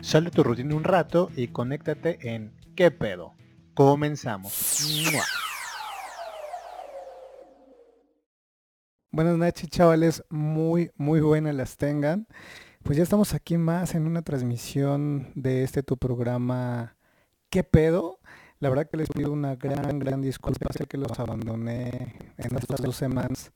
Sale tu rutina un rato y conéctate en ¿Qué pedo? Comenzamos. Buenas noches chavales, muy muy buenas las tengan. Pues ya estamos aquí más en una transmisión de este tu programa ¿Qué pedo? La verdad que les pido una gran, gran disculpa, sé que los abandoné en estas dos semanas.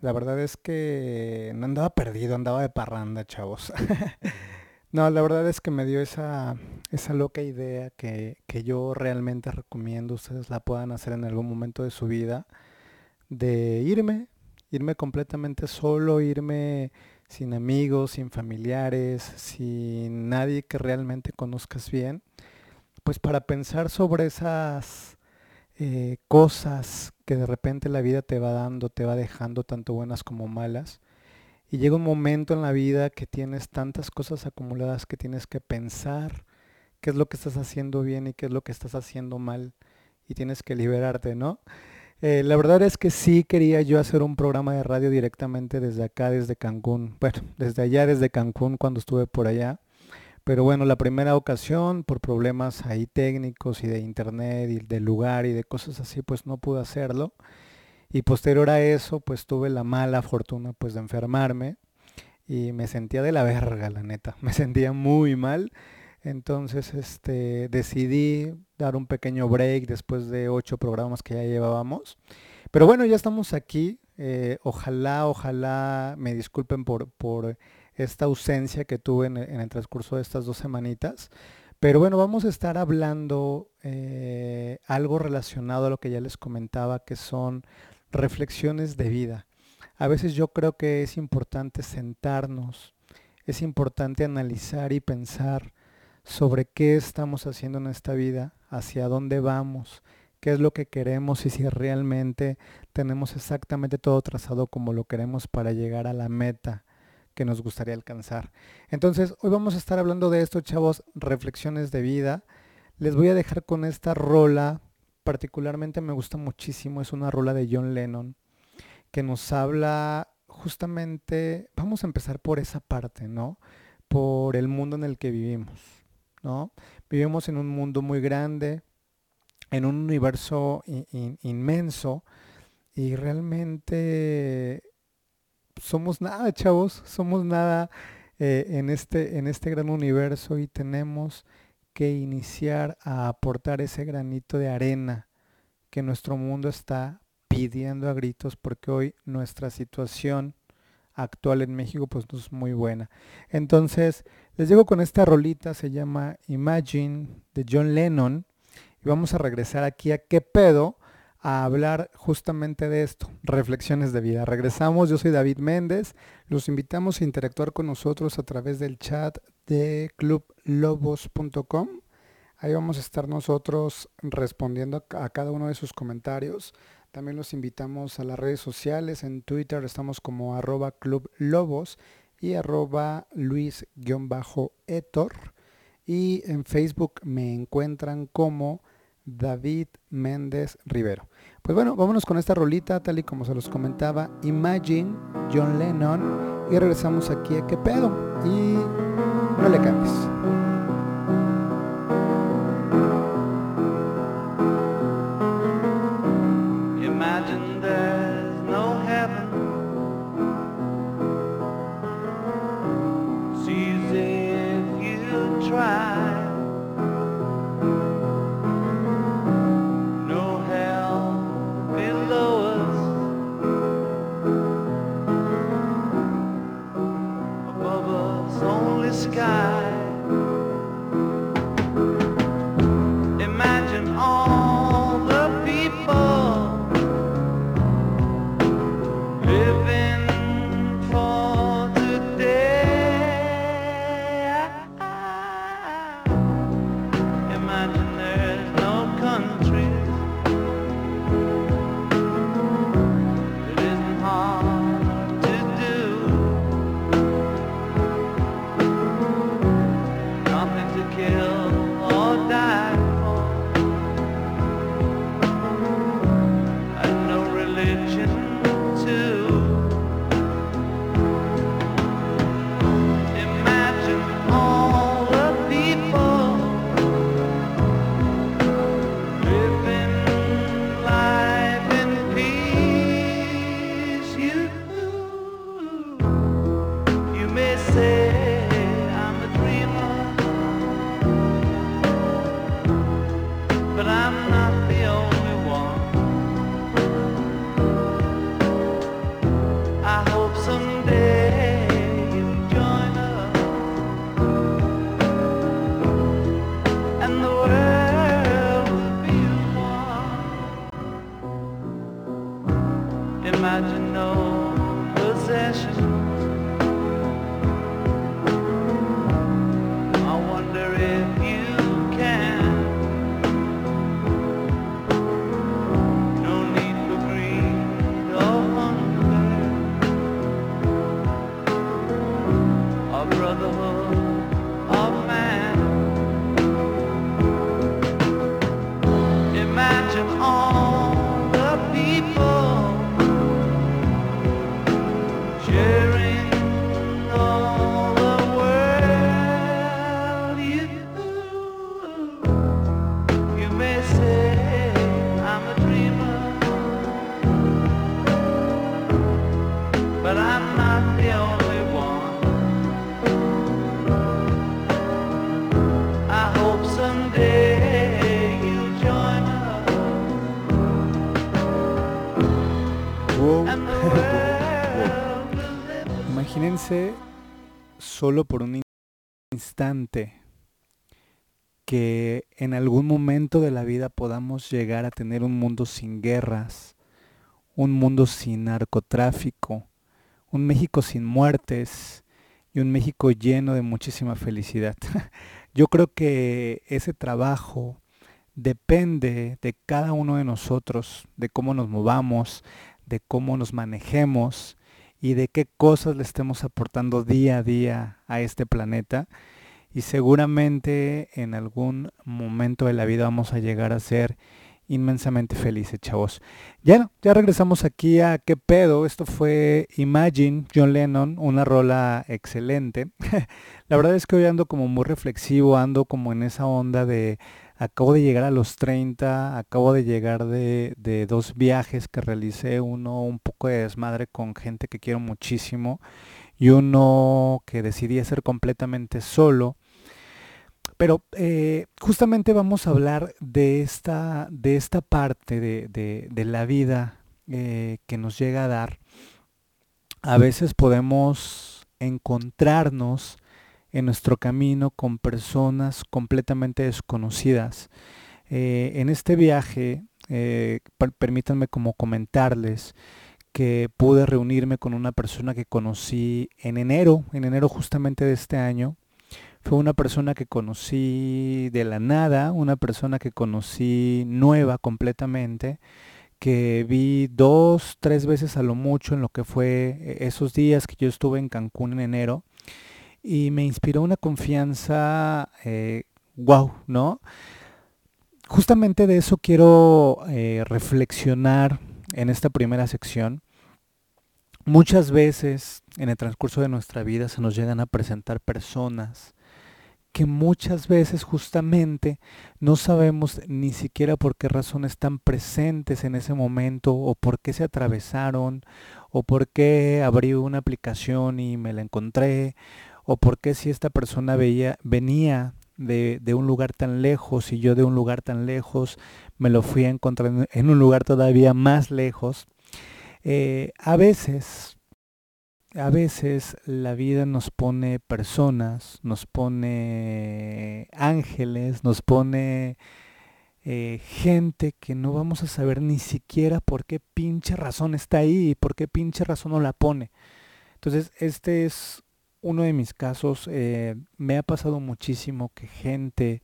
La verdad es que no andaba perdido, andaba de parranda, chavos. No, la verdad es que me dio esa, esa loca idea que, que yo realmente recomiendo, ustedes la puedan hacer en algún momento de su vida, de irme, irme completamente solo, irme sin amigos, sin familiares, sin nadie que realmente conozcas bien, pues para pensar sobre esas eh, cosas que de repente la vida te va dando, te va dejando, tanto buenas como malas y llega un momento en la vida que tienes tantas cosas acumuladas que tienes que pensar qué es lo que estás haciendo bien y qué es lo que estás haciendo mal y tienes que liberarte, ¿no? Eh, la verdad es que sí quería yo hacer un programa de radio directamente desde acá, desde Cancún. Bueno, desde allá, desde Cancún, cuando estuve por allá. Pero bueno, la primera ocasión, por problemas ahí técnicos y de internet y del lugar y de cosas así, pues no pude hacerlo. Y posterior a eso, pues tuve la mala fortuna pues de enfermarme y me sentía de la verga, la neta. Me sentía muy mal. Entonces, este, decidí dar un pequeño break después de ocho programas que ya llevábamos. Pero bueno, ya estamos aquí. Eh, ojalá, ojalá me disculpen por, por esta ausencia que tuve en el, transcurso de estas dos semanitas. Pero bueno, vamos a estar hablando eh, algo relacionado a lo que ya les comentaba, que son reflexiones de vida. A veces yo creo que es importante sentarnos, es importante analizar y pensar sobre qué estamos haciendo en esta vida, hacia dónde vamos, qué es lo que queremos y si realmente tenemos exactamente todo trazado como lo queremos para llegar a la meta que nos gustaría alcanzar. Entonces, hoy vamos a estar hablando de esto, chavos, reflexiones de vida. Les voy a dejar con esta rola particularmente me gusta muchísimo es una rola de John Lennon que nos habla justamente, vamos a empezar por esa parte, ¿no? Por el mundo en el que vivimos, ¿no? Vivimos en un mundo muy grande, en un universo inmenso y realmente somos nada, chavos, somos nada eh, en, este, en este gran universo y tenemos que iniciar a aportar ese granito de arena que nuestro mundo está pidiendo a gritos porque hoy nuestra situación actual en México pues no es muy buena. Entonces, les digo con esta rolita, se llama Imagine de John Lennon y vamos a regresar aquí a qué pedo a hablar justamente de esto, reflexiones de vida. Regresamos, yo soy David Méndez, los invitamos a interactuar con nosotros a través del chat de clublobos.com. Ahí vamos a estar nosotros respondiendo a cada uno de sus comentarios. También los invitamos a las redes sociales. En Twitter estamos como arroba clublobos y arroba luis-etor. Y en Facebook me encuentran como David Méndez Rivero. Pues bueno, vámonos con esta rolita, tal y como se los comentaba, Imagine, John Lennon, y regresamos aquí a qué pedo. Y no le cambies. Solo por un in- instante que en algún momento de la vida podamos llegar a tener un mundo sin guerras, un mundo sin narcotráfico, un México sin muertes y un México lleno de muchísima felicidad. Yo creo que ese trabajo depende de cada uno de nosotros, de cómo nos movamos, de cómo nos manejemos y de qué cosas le estemos aportando día a día a este planeta. Y seguramente en algún momento de la vida vamos a llegar a ser inmensamente felices, chavos. Ya, ya regresamos aquí a qué pedo. Esto fue Imagine, John Lennon, una rola excelente. la verdad es que hoy ando como muy reflexivo, ando como en esa onda de acabo de llegar a los 30, acabo de llegar de, dos viajes que realicé, uno un poco de desmadre con gente que quiero muchísimo y uno que decidí hacer completamente solo. Pero eh, justamente vamos a hablar de esta, de esta parte de, de- de la vida eh, que nos llega a dar. A veces podemos encontrarnos en nuestro camino con personas completamente desconocidas. Eh, en este viaje, eh, per- permítanme como comentarles que pude reunirme con una persona que conocí en enero, en enero justamente de este año. Fue una persona que conocí de la nada, una persona que conocí nueva completamente, que vi dos, tres veces a lo mucho en lo que fue eh, esos días que yo estuve en Cancún en enero y me inspiró una confianza, eh, wow, ¿no? Justamente de eso quiero eh, reflexionar en esta primera sección. Muchas veces en el transcurso de nuestra vida se nos llegan a presentar personas que muchas veces justamente no sabemos ni siquiera por qué razón están presentes en ese momento o por qué se atravesaron o por qué abrí una aplicación y me la encontré o por qué si esta persona veía, venía de, de un lugar tan lejos y yo de un lugar tan lejos me lo fui a encontrar en- un lugar todavía más lejos. Eh, a veces, a veces la vida nos pone personas, nos pone ángeles, nos pone eh, gente que no vamos a saber ni siquiera por qué pinche razón está ahí y por qué pinche razón no la pone. Entonces, este es uno de mis casos. eh, me ha pasado muchísimo que gente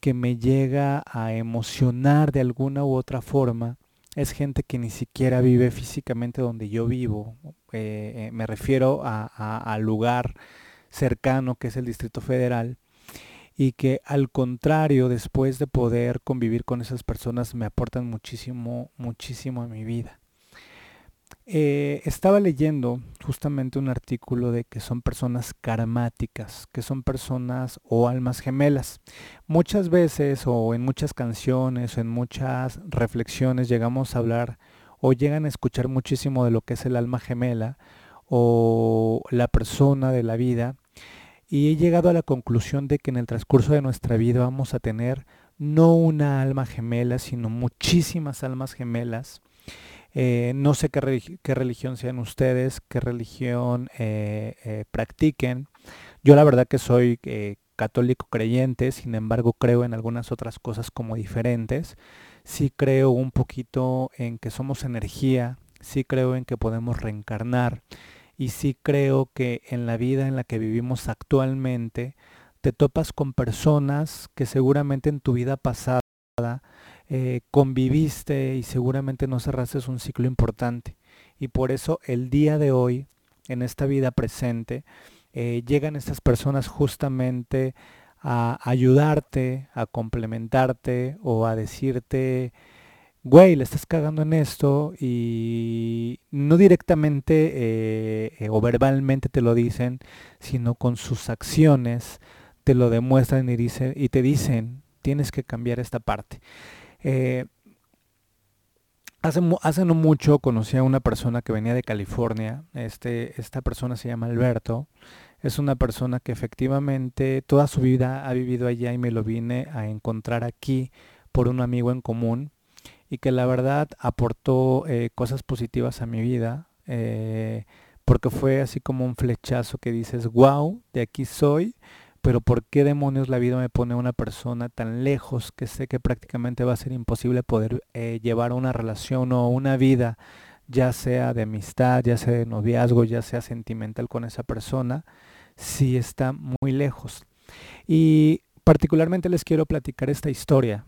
que me llega a emocionar de alguna u otra forma es gente que ni siquiera vive físicamente donde yo vivo. Eh, eh, me refiero al lugar cercano que es el Distrito Federal y que al contrario, después de poder convivir con esas personas, me aportan muchísimo, muchísimo a mi vida. Estaba leyendo justamente un artículo de que son personas karmáticas, que son personas o almas gemelas. Muchas veces o en muchas canciones o en muchas reflexiones llegamos a hablar o llegan a escuchar muchísimo de lo que es el alma gemela o la persona de la vida y he llegado a la conclusión de que en el transcurso de nuestra vida vamos a tener no una alma gemela, sino muchísimas almas gemelas. Eh, no sé qué, religi- qué religión sean ustedes, qué religión eh, eh, practiquen. Yo la verdad que soy católico creyente, sin embargo creo en algunas otras cosas como diferentes. Sí creo un poquito en que somos energía, sí creo en que podemos reencarnar y sí creo que en la vida en la que vivimos actualmente te topas con personas que seguramente en tu vida pasada eh, conviviste y seguramente no cerraste un ciclo importante. Y por eso el día de hoy, en esta vida presente, eh, llegan estas personas justamente a ayudarte, a complementarte o a decirte, güey, le estás cagando en esto y no directamente eh, o verbalmente te lo dicen, sino con sus acciones te lo demuestran y, y te dicen, tienes que cambiar esta parte. Eh, hace, no mucho conocí a una persona que venía de California. Este, esta persona se llama Alberto. Es una persona que efectivamente toda su vida ha vivido allá y me lo vine a encontrar aquí por un amigo en común y que la verdad aportó eh, cosas positivas a mi vida. Eh, porque fue así como un flechazo que dices, wow, de aquí soy pero ¿por qué demonios la vida me pone a una persona tan lejos que sé que prácticamente va a ser imposible poder eh, llevar una relación o una vida, ya sea de amistad, ya sea de noviazgo, ya sea sentimental con esa persona, si está muy lejos? Y particularmente les quiero platicar esta historia,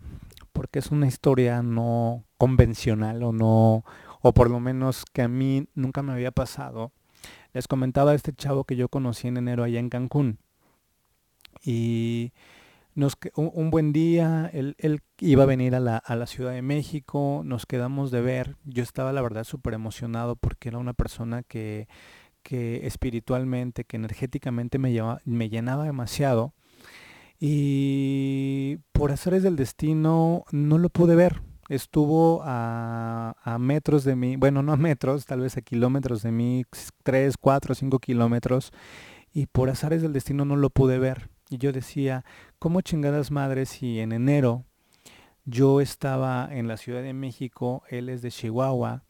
porque es una historia no convencional o no, o por lo menos que a mí nunca me había pasado. Les comentaba a este chavo que yo conocí en enero allá en Cancún y nos, un, buen día, él, iba a venir a la, a la, Ciudad de México, nos quedamos de ver, yo estaba la verdad súper emocionado porque era una persona que, que espiritualmente, que energéticamente me, me llenaba demasiado y por hacer del destino no lo pude ver. Estuvo a, a, metros de mí, bueno, no a metros, tal vez a kilómetros de mí, 3, 4, 5 kilómetros, y por azares del destino no lo pude ver. Y yo decía, ¿cómo chingadas madres si en enero yo estaba en la Ciudad de México, él es de Chihuahua,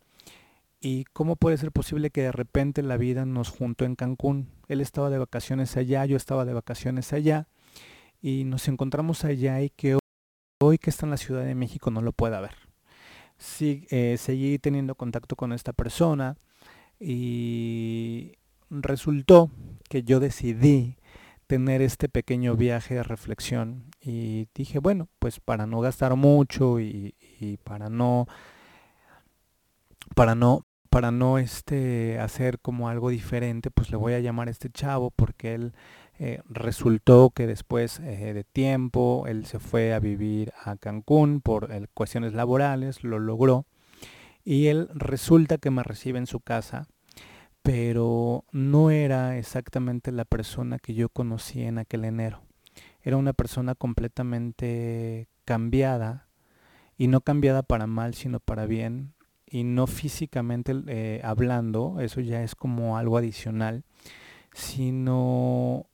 y cómo puede ser posible que de repente la vida nos juntó en Cancún? Él estaba de vacaciones allá, yo estaba de vacaciones allá, y nos encontramos allá y que hoy que está en la Ciudad de México no lo pueda ver. Sí, eh, seguí teniendo contacto con esta persona y resultó que yo decidí tener este pequeño viaje de reflexión y dije, bueno, pues para no gastar mucho y, para no para no para no este hacer como algo diferente, pues le voy a llamar a este chavo porque él eh, resultó que después eh, de tiempo él se fue a vivir a Cancún por cuestiones laborales, lo logró y él resulta que me recibe en su casa pero no era exactamente la persona que yo conocí en aquel enero. Era una persona completamente cambiada, y no cambiada para mal, sino para bien, y no físicamente eh, hablando, eso ya es como algo adicional, sino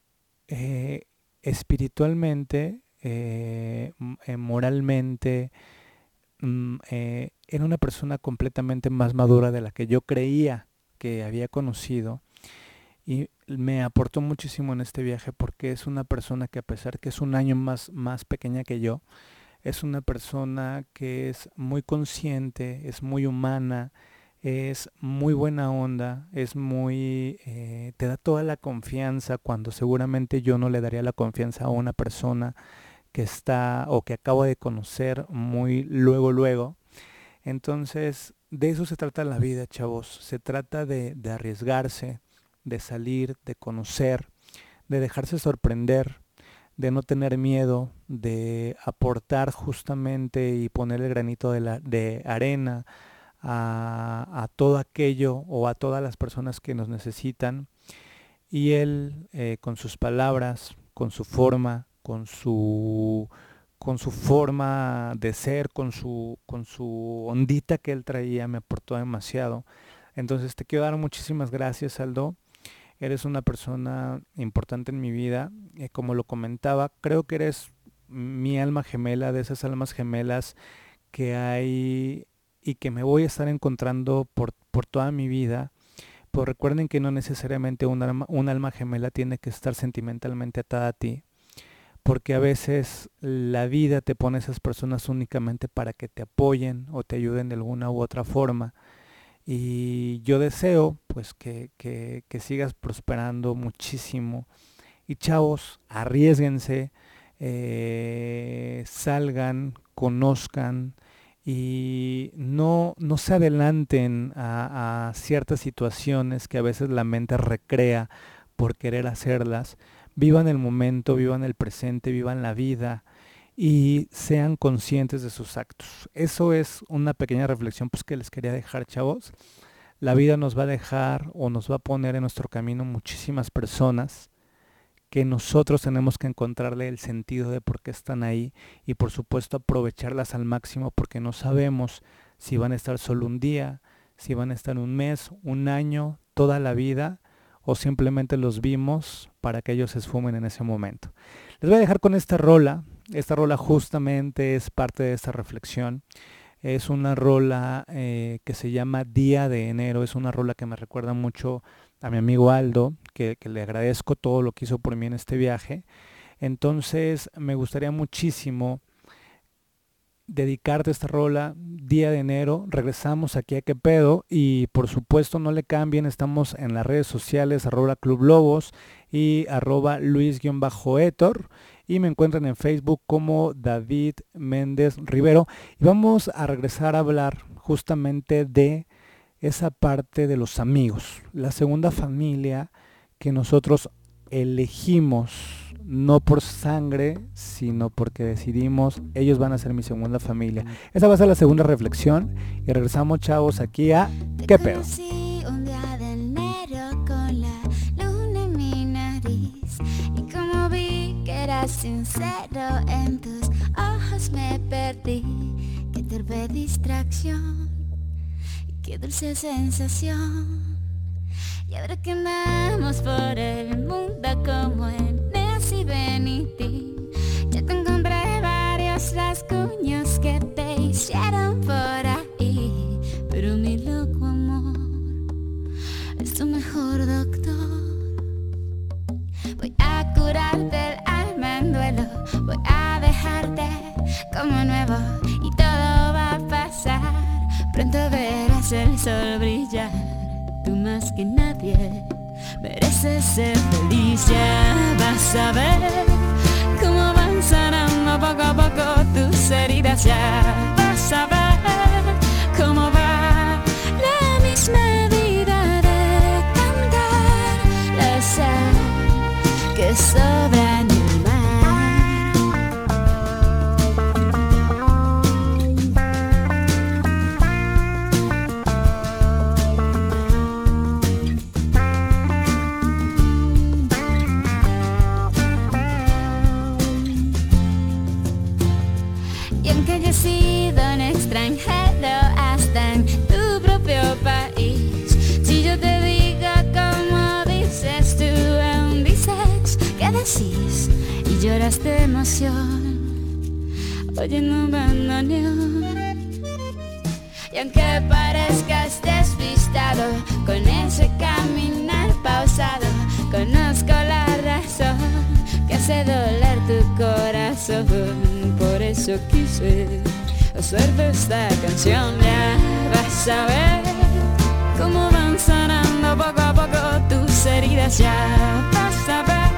eh, espiritualmente, eh, moralmente, mm, era una persona completamente más madura de la que yo creía que había conocido y me aportó muchísimo en este viaje porque es una persona que a pesar que es un año más, más pequeña que yo, es una persona que es muy consciente, es muy humana, es muy buena onda, es muy, eh, te da toda la confianza cuando seguramente yo no le daría la confianza a una persona que está o que acabo de conocer muy luego, luego. Entonces, de eso se trata la vida, chavos. Se trata de, arriesgarse, de salir, de conocer, de dejarse sorprender, de no tener miedo, de aportar justamente y poner el granito de, arena a, todo aquello o a todas las personas que nos necesitan. Y él, eh, con sus palabras, con su forma, con su con su forma de ser, con su, con su ondita que él traía, me aportó demasiado. Entonces te quiero dar muchísimas gracias, Aldo. Eres una persona importante en mi vida. Eh, como lo comentaba, creo que eres mi alma gemela, de esas almas gemelas que hay y que me voy a estar encontrando por, por toda mi vida. Pues recuerden que no necesariamente un un alma gemela tiene que estar sentimentalmente atada a ti porque a veces la vida te pone esas personas únicamente para que te apoyen o te ayuden de alguna u otra forma. Y yo deseo pues que, que, sigas prosperando muchísimo. Y chavos, arriesguense, eh, salgan, conozcan y no, no se adelanten a ciertas situaciones que a veces la mente recrea por querer hacerlas. Vivan el momento, vivan el presente, vivan la vida y sean conscientes de sus actos. Eso es una pequeña reflexión pues, que les quería dejar, chavos. La vida nos va a dejar o nos va a poner en nuestro camino muchísimas personas que nosotros tenemos que encontrarle el sentido de por qué están ahí y por supuesto aprovecharlas al máximo porque no sabemos si van a estar solo un día, si van a estar un mes, un año, toda la vida o simplemente los vimos para que ellos se esfumen en ese momento. Les voy a dejar con esta rola, esta rola justamente es parte de esta reflexión. Es una rola eh, que se llama Día de Enero, es una rola que me recuerda mucho a mi amigo Aldo, que, le agradezco todo lo que hizo por mí en este viaje. Entonces me gustaría muchísimo dedicarte esta rola día de enero. Regresamos aquí a qué pedo y por supuesto no le cambien, estamos en las redes sociales arroba Club Lobos y arroba Luis-Etor y me encuentran en Facebook como David Méndez Rivero y vamos a regresar a hablar justamente de esa parte de los amigos, la segunda familia que nosotros elegimos, no por sangre, sino porque decidimos, ellos van a ser mi segunda familia. Esa va a ser la segunda reflexión y regresamos chavos aquí a ¿Qué pedo? Sincero en tus ojos me perdí. Qué torpe distracción. Qué dulce sensación. Y ahora que andamos por el mundo como en Nancy Benitín, ya te encontré varios rasguños que te hicieron por ahí. Pero mi loco amor es tu mejor doctor. Voy a curarte el alma en duelo, voy a dejarte como nuevo y todo va a pasar. Pronto verás el sol brillar, tú más que nadie mereces ser feliz, ya vas a ver cómo van sanando poco a poco tus heridas, ya vas a ver cómo va la misma vida de cantar la que sobra oyendo un bandoneón. Y aunque parezcas despistado con ese caminar pausado, conozco la razón que hace doler tu corazón. Por eso quise hacerte esta canción. Ya vas a ver cómo van sanando poco a poco tus heridas. Ya vas a ver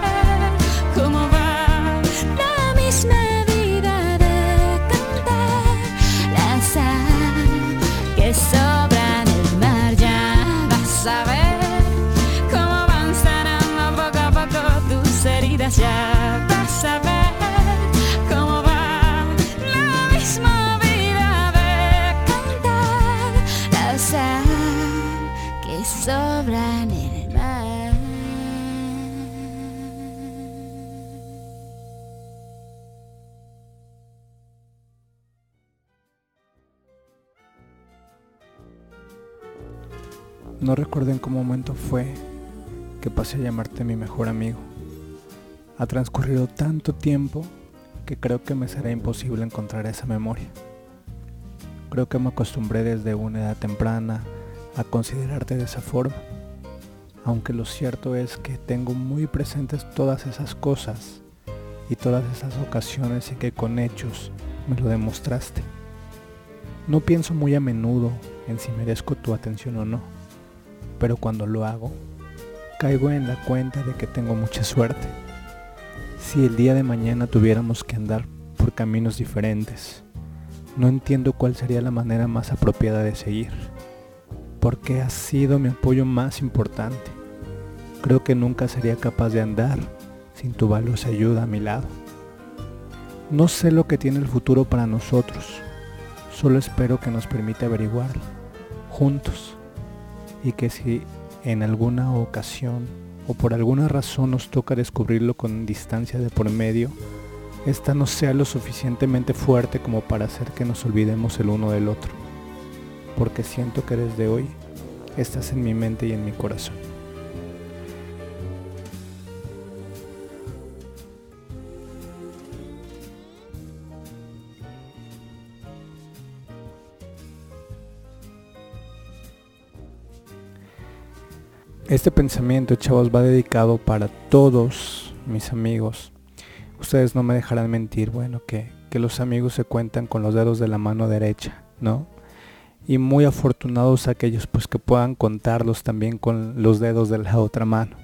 No recuerdo en qué momento fue que pasé a llamarte mi mejor amigo. Ha transcurrido tanto tiempo que creo que me será imposible encontrar esa memoria. Creo que me acostumbré desde una edad temprana a considerarte de esa forma. Aunque lo cierto es que tengo muy presentes todas esas cosas y todas esas ocasiones en que con hechos me lo demostraste. No pienso muy a menudo en si merezco tu atención o no. Pero cuando lo hago, caigo en la cuenta de que tengo mucha suerte. Si el día de mañana tuviéramos que andar por caminos diferentes, no entiendo cuál sería la manera más apropiada de seguir, porque has sido mi apoyo más importante. Creo que nunca sería capaz de andar sin tu valiosa ayuda a mi lado. No sé lo que tiene el futuro para nosotros, solo espero que nos permita averiguarlo, juntos, y que si en alguna ocasión o por alguna razón nos toca descubrirlo con distancia de por medio, esta no sea lo suficientemente fuerte como para hacer que nos olvidemos el uno del otro, porque siento que desde hoy estás en mi mente y en mi corazón. Este pensamiento, chavos, va dedicado para todos mis amigos. Ustedes no me dejarán mentir, bueno, que, que los amigos se cuentan con los dedos de la mano derecha, ¿no? Y muy afortunados aquellos pues que puedan contarlos también con los dedos de la otra mano.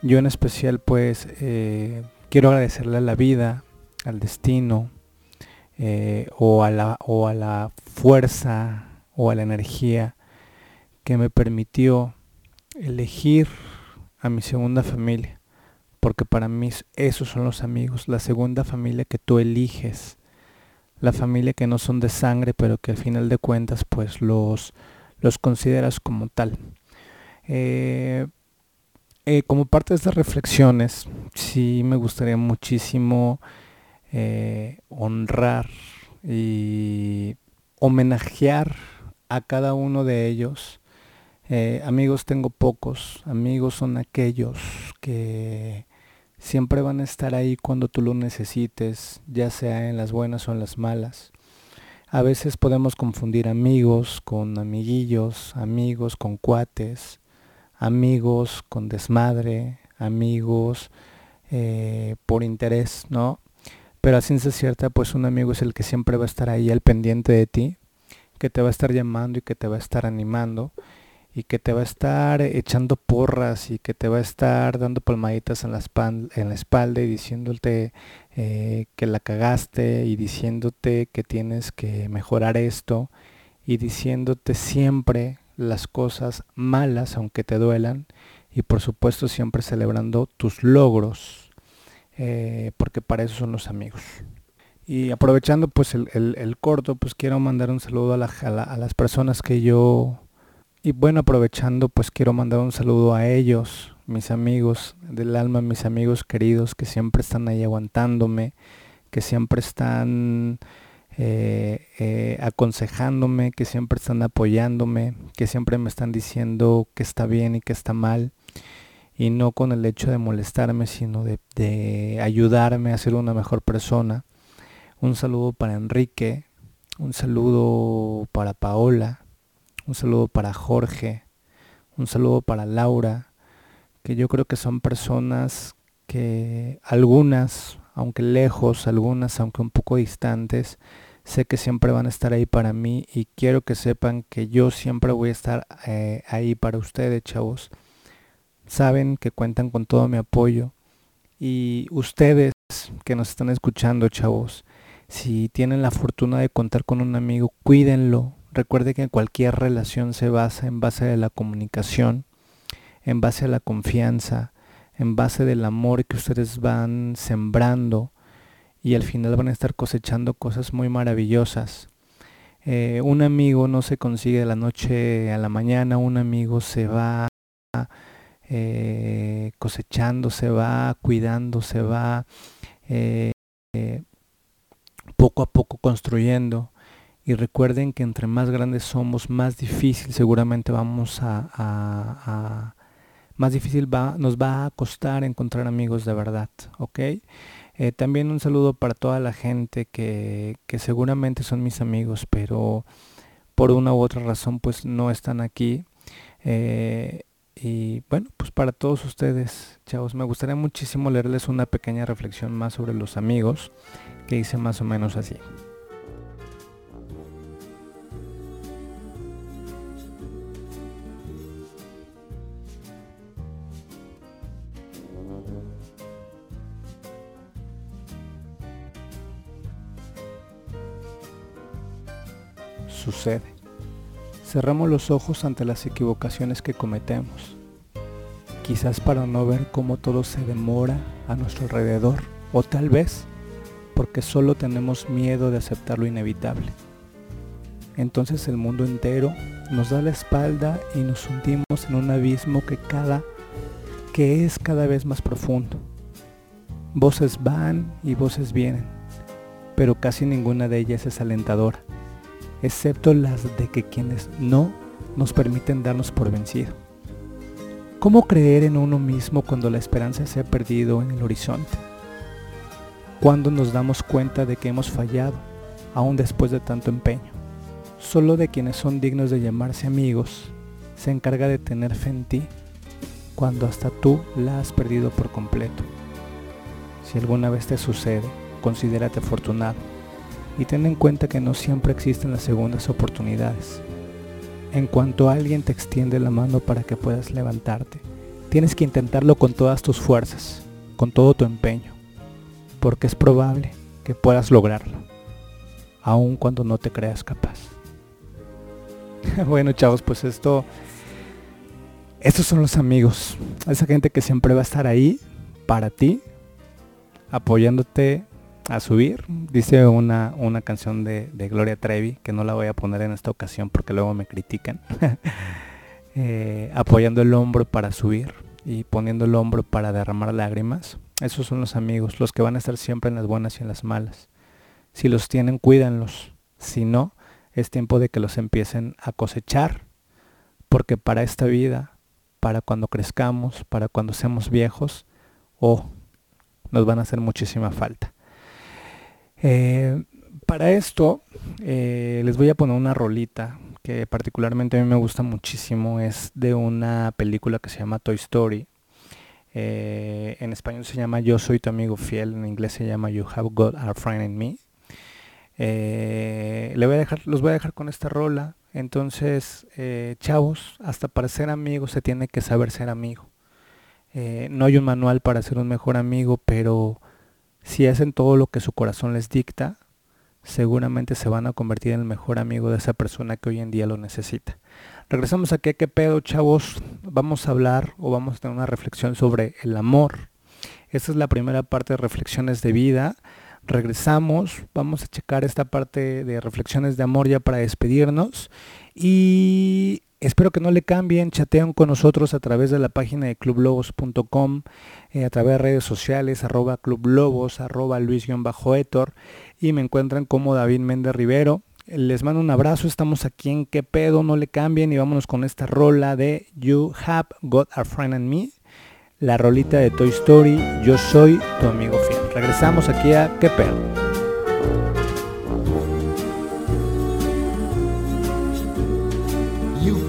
Yo en especial pues eh, quiero agradecerle a la vida, al destino, eh, o, a la, o a la fuerza o a la energía que me permitió elegir a mi segunda familia, porque para mí esos son los amigos, la segunda familia que tú eliges, la familia que no son de sangre, pero que al final de cuentas pues los, los consideras como tal. Eh, eh, como parte de estas reflexiones, sí me gustaría muchísimo eh, honrar y homenajear a cada uno de ellos eh, amigos tengo pocos, amigos son aquellos que siempre van a estar ahí cuando tú lo necesites, ya sea en las buenas o en las malas. A veces podemos confundir amigos con amiguillos, amigos con cuates, amigos con desmadre, amigos eh, por interés, ¿no? Pero a ciencia cierta, pues un amigo es el que siempre va a estar ahí al pendiente de ti, que te va a estar llamando y que te va a estar animando y que te va a estar echando porras y que te va a estar dando palmaditas en la, la espalda y diciéndote eh, que la cagaste y diciéndote que tienes que mejorar esto y diciéndote siempre las cosas malas aunque te duelan y por supuesto siempre celebrando tus logros eh, porque para eso son los amigos. Y aprovechando pues el, el, corto, pues quiero mandar un saludo a, a las personas que yo y bueno, aprovechando, pues quiero mandar un saludo a ellos, mis amigos del alma, mis amigos queridos que siempre están ahí aguantándome, que siempre están eh, eh, aconsejándome, que siempre están apoyándome, que siempre me están diciendo que está bien y que está mal. Y no con el hecho de molestarme, sino de, de ayudarme a ser una mejor persona. Un saludo para Enrique, un saludo para Paola, un saludo para Jorge, un saludo para Laura, que yo creo que son personas que algunas, aunque lejos, algunas, aunque un poco distantes, sé que siempre van a estar ahí para mí y quiero que sepan que yo siempre voy a estar eh, ahí para ustedes, chavos. Saben que cuentan con todo mi apoyo y ustedes que nos están escuchando, chavos, si tienen la fortuna de contar con un amigo, cuídenlo, Recuerde que cualquier relación se basa en base de la comunicación, en base a la confianza, en base del amor que ustedes van sembrando y al final van a estar cosechando cosas muy maravillosas. Eh, un amigo no se consigue de la noche a la mañana, un amigo se va eh, cosechando, se va cuidando, se va eh, poco a poco construyendo y recuerden que entre más grandes somos, más difícil seguramente vamos a, más difícil va, nos va a costar encontrar amigos de verdad, ¿ok? Eh, también un saludo para toda la gente que, que seguramente son mis amigos, pero por una u otra razón pues no están aquí. Eh, y bueno, pues para todos ustedes, chavos, me gustaría muchísimo leerles una pequeña reflexión más sobre los amigos, que dice más o menos así. Cerramos los ojos ante las equivocaciones que cometemos, quizás para no ver cómo todo se demora a nuestro alrededor, o tal vez porque solo tenemos miedo de aceptar lo inevitable. Entonces el mundo entero nos da la espalda y nos hundimos en un abismo que cada que es cada vez más profundo. Voces van y voces vienen, pero casi ninguna de ellas es alentadora, excepto las de que quienes no nos permiten darnos por vencido. ¿Cómo creer en uno mismo cuando la esperanza se ha perdido en el horizonte? ¿Cuándo nos damos cuenta de que hemos fallado, aún después de tanto empeño? Solo de quienes son dignos de llamarse amigos se encarga de tener fe en ti cuando hasta tú la has perdido por completo. Si alguna vez te sucede, considérate afortunado y ten en cuenta que no siempre existen las segundas oportunidades. En cuanto alguien te extiende la mano para que puedas levantarte, tienes que intentarlo con todas tus fuerzas, con todo tu empeño, porque es probable que puedas lograrlo, aun cuando no te creas capaz. bueno chavos, pues esto estos son los amigos, esa gente que siempre va a estar ahí para ti, apoyándote a subir. Dice una, una canción de, Gloria Trevi, que no la voy a poner en esta ocasión porque luego me critican. Eh, apoyando el hombro para subir y poniendo el hombro para derramar lágrimas. Esos son los amigos, los que van a estar siempre en las buenas y en las malas. Si los tienen, cuídanlos. Si no, es tiempo de que los empiecen a cosechar, porque para esta vida para cuando crezcamos, para cuando seamos viejos, o nos van a hacer muchísima falta. Eh, para esto eh, les voy a poner una rolita que particularmente a mí me gusta muchísimo. Es de una película que se llama Toy Story. Eh, en español se llama Yo soy tu amigo fiel, en inglés se llama You have got a friend in me. le voy a dejar, los voy a dejar con esta rola. Entonces, chavos, hasta para ser amigos se tiene que saber ser amigo. No hay un manual para ser un mejor amigo, pero si hacen todo lo que su corazón les dicta, seguramente se van a convertir en el mejor amigo de esa persona que hoy en día lo necesita. Regresamos aquí a qué pedo, chavos. Vamos a hablar o vamos a tener una reflexión sobre el amor. Esta es la primera parte de reflexiones de vida. Regresamos, vamos a checar esta parte de reflexiones de amor ya para despedirnos y espero que no le cambien, chatean con nosotros a través de la página de clublobos.com, eh, a través de redes sociales, arroba clublobos, arroba luis-etor y me encuentran como David Méndez Rivero. Les mando un abrazo, estamos aquí en qué pedo, no le cambien y vámonos con esta rola de You Have Got a Friend and Me la rolita de Toy Story, Yo soy tu amigo fiel. Regresamos aquí a ¿Qué pedo?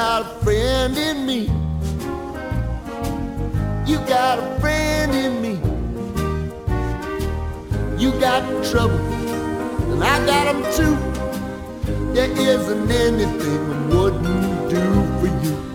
Got a friend in me. You got a friend in me. You got trouble, and I got them too. There isn't anything I wouldn't do for you.